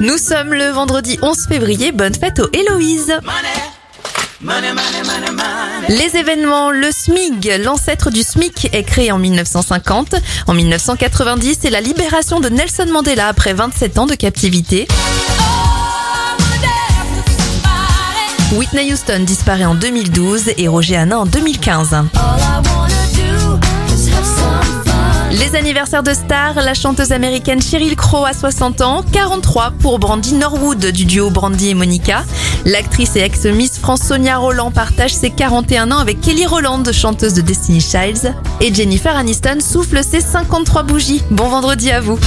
Nous sommes le vendredi 11 février. Bonne fête aux Héloïse. Les événements, le SMIG, l'ancêtre du SMIC, est créé en 1950. En 1990, c'est la libération de Nelson Mandela après 27 ans de captivité. Whitney Houston disparaît en 2012 et Roger Hanin en 2015. Les anniversaires de stars, la chanteuse américaine Cheryl Crow a 60 ans, 43 pour Brandy Norwood du duo Brandy et Monica. L'actrice et ex-miss France Sonia Roland partage ses 41 ans avec Kelly Roland, chanteuse de Destiny Childs. Et Jennifer Aniston souffle ses 53 bougies. Bon vendredi à vous.